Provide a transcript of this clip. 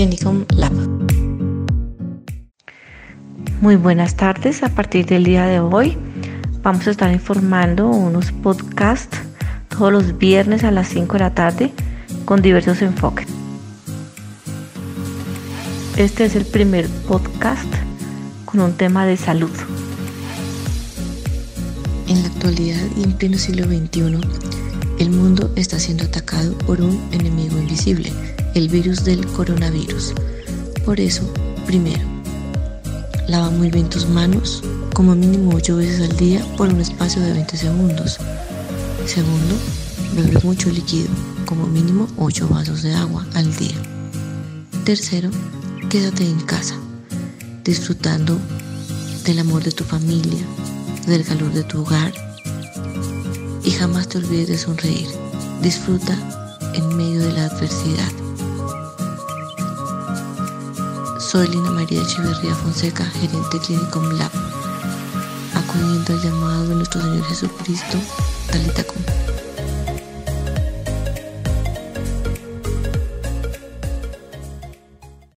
Lab. Muy buenas tardes. A partir del día de hoy vamos a estar informando unos podcasts todos los viernes a las 5 de la tarde con diversos enfoques. Este es el primer podcast con un tema de salud. En la actualidad y en pleno siglo XXI, el mundo está siendo atacado por un enemigo invisible, el virus del coronavirus. Por eso, primero, lava muy bien tus manos, como mínimo 8 veces al día por un espacio de 20 segundos. Segundo, bebe mucho líquido, como mínimo 8 vasos de agua al día. Tercero, quédate en casa, disfrutando del amor de tu familia, del calor de tu hogar y jamás te olvides de sonreír. Disfruta en medio de la adversidad. Soy Lina María Echeverría Fonseca, gerente clínico Lab, acudiendo al llamado de nuestro Señor Jesucristo, Talita